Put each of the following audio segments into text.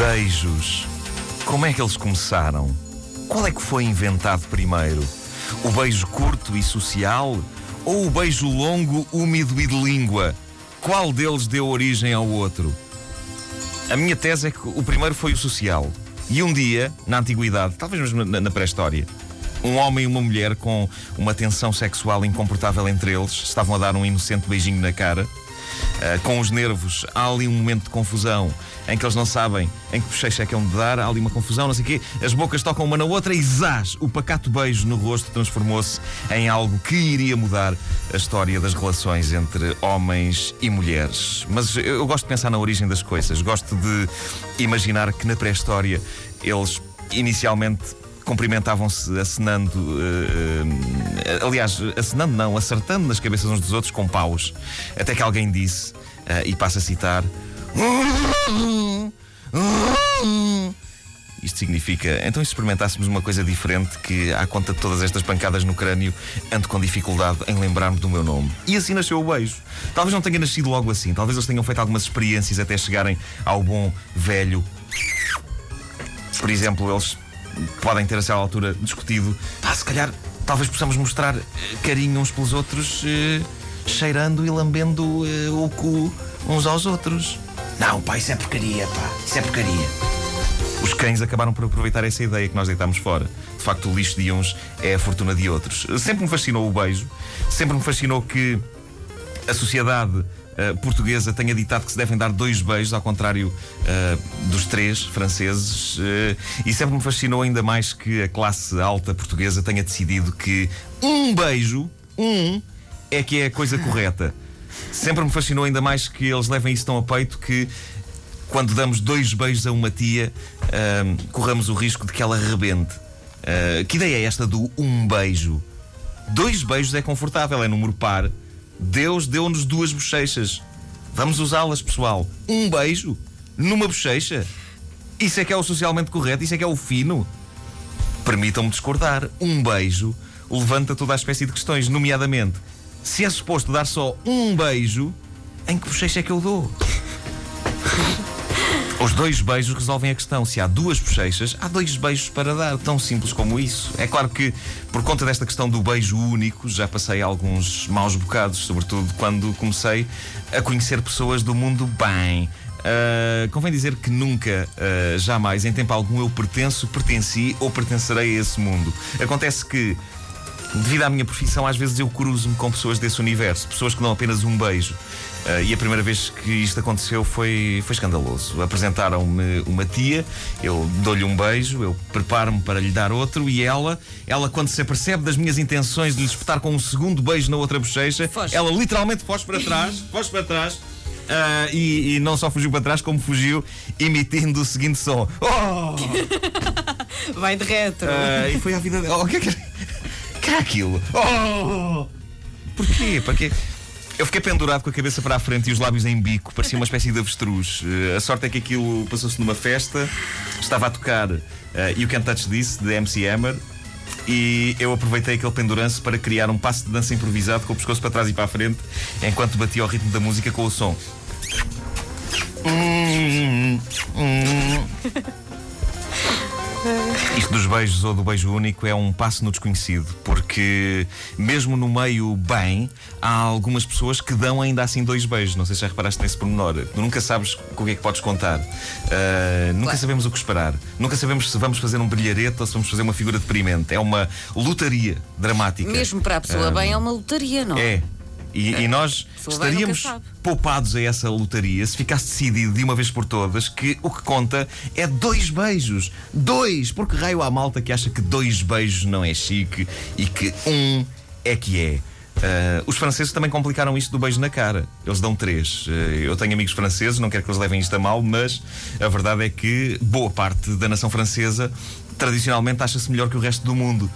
Beijos. Como é que eles começaram? Qual é que foi inventado primeiro? O beijo curto e social ou o beijo longo, úmido e de língua? Qual deles deu origem ao outro? A minha tese é que o primeiro foi o social. E um dia, na antiguidade, talvez mesmo na, pré-história, um homem e uma mulher com uma tensão sexual incomportável entre eles estavam a dar um inocente beijinho na cara. Uh, com os nervos, há ali um momento de confusão em que eles não sabem em que bochecha é que é onde dar, há ali uma confusão, não sei o quê. As bocas tocam uma na outra e zás! O pacato beijo no rosto transformou-se em algo que iria mudar a história das relações entre homens e mulheres. Mas eu, eu gosto de pensar na origem das coisas, gosto de imaginar que na pré-história eles inicialmente cumprimentavam-se acenando, uh, uh, aliás, acenando não, acertando nas cabeças uns dos outros com paus. Até que alguém disse, uh, e passa a citar: Isto significa, então, se experimentássemos uma coisa diferente, que, à conta de todas estas pancadas no crânio, ando com dificuldade em lembrar-me do meu nome. E assim nasceu o beijo. Talvez não tenha nascido logo assim, talvez eles tenham feito algumas experiências até chegarem ao bom velho. Por exemplo, eles podem ter a certa altura discutido, pá, se calhar talvez possamos mostrar eh, carinho uns pelos outros, eh, cheirando e lambendo eh, o cu uns aos outros. Não, pá, isso é porcaria, pá, isso é porcaria. Os cães acabaram por aproveitar essa ideia que nós deitámos fora. De facto, o lixo de uns é a fortuna de outros. Sempre me fascinou o beijo, sempre me fascinou que a sociedade uh, portuguesa tenha ditado que se devem dar dois beijos, ao contrário uh, dos três franceses. Uh, e sempre me fascinou ainda mais que a classe alta portuguesa tenha decidido que um beijo, um, é que é a coisa correta. Sempre me fascinou ainda mais que eles levem isso tão a peito que quando damos dois beijos a uma tia, corremos o risco de que ela rebente. que ideia é esta do um beijo? Dois beijos é confortável, é número par. Deus deu-nos duas bochechas. Vamos usá-las, pessoal. Um beijo numa bochecha. Isso é que é o socialmente correto, isso é que é o fino. Permitam-me discordar. Um beijo levanta toda a espécie de questões, nomeadamente, se é suposto dar só um beijo, em que bochecha é que eu dou? Os dois beijos resolvem a questão. Se há duas bochechas, há dois beijos para dar. Tão simples como isso. É claro que, por conta desta questão do beijo único, já passei alguns maus bocados, sobretudo quando comecei a conhecer pessoas do mundo bem. Uh, convém dizer que nunca, uh, jamais, em tempo algum, eu pertenço, pertenci ou pertencerei a esse mundo. Acontece que devido à minha profissão, às vezes eu cruzo-me com pessoas desse universo, pessoas que dão apenas um beijo. Uh, e a primeira vez que isto aconteceu foi, foi escandaloso. Apresentaram-me uma tia, eu dou-lhe um beijo, eu preparo-me para lhe dar outro e ela, ela quando se apercebe das minhas intenções de lhe espetar com um segundo beijo na outra bochecha, foge. ela literalmente foge para trás, foge para trás. Uh, e, e, não só fugiu para trás, como fugiu emitindo o seguinte som: Oh! Vai de retro. Uh, e foi a vida dela. Oh, o que é que aquilo? Oh! Porquê? Porque eu fiquei pendurado com a cabeça para a frente e os lábios em bico, parecia uma espécie de avestruz. Uh, a sorte é que aquilo passou-se numa festa, estava a tocar uh, You Can't Touch This, de MC Hammer, e eu aproveitei aquele penduranço para criar um passo de dança improvisado com o pescoço para trás e para a frente, enquanto batia o ritmo da música com o som. Hum, hum. Isto dos beijos ou do beijo único é um passo no desconhecido, porque mesmo no meio bem, há algumas pessoas que dão ainda assim dois beijos. Não sei se já reparaste nesse pormenor. Tu nunca sabes com o que é que podes contar. Uh, nunca claro. sabemos o que esperar. Nunca sabemos se vamos fazer um brilharete ou se vamos fazer uma figura deprimente. É uma lotaria dramática. Mesmo para a pessoa uh, bem, é uma lotaria, não é? É. E, e nós estaríamos poupados a essa lotaria se ficasse decidido de uma vez por todas que o que conta é dois beijos. Dois! Porque raio há malta que acha que dois beijos não é chique e que um é que é. Uh, os franceses também complicaram isto do beijo na cara. Eles dão três. Uh, eu tenho amigos franceses, não quero que eles levem isto a mal, mas a verdade é que boa parte da nação francesa tradicionalmente acha-se melhor que o resto do mundo.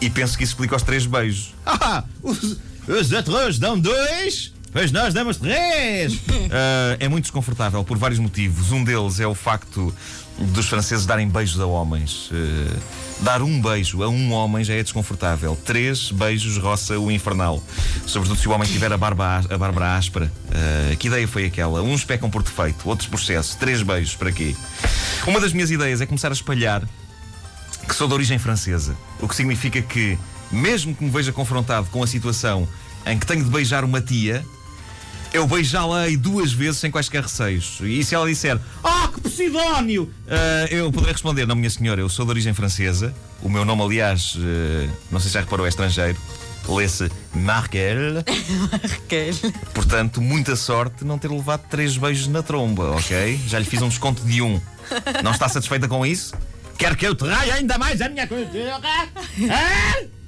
E penso que isso explica os três beijos. Ah! Os, os outros dão dois. Pois nós damos três! Uh, é muito desconfortável por vários motivos. Um deles é o facto dos franceses darem beijos a homens. Uh, dar um beijo a um homem já é desconfortável. Três beijos roça o infernal. Sobretudo se o homem tiver a barba, a barba áspera. Uh, que ideia foi aquela? Uns pecam por defeito, outros por excesso. Três beijos, para quê? Uma das minhas ideias é começar a espalhar que sou de origem francesa. O que significa que, mesmo que me veja confrontado com a situação em que tenho de beijar uma tia, eu beijá-la duas vezes sem quaisquer receios. E se ela disser, ah, que Posidónio! Uh, eu poderei responder, não, minha senhora, eu sou de origem francesa. O meu nome, aliás, uh, não sei se já reparou, é estrangeiro. Lê-se Markel. Markel. Portanto, muita sorte não ter levado três beijos na tromba, ok? Já lhe fiz um desconto de um. Não está satisfeita com isso? Quer que eu traia ainda mais a minha cultura? Ah?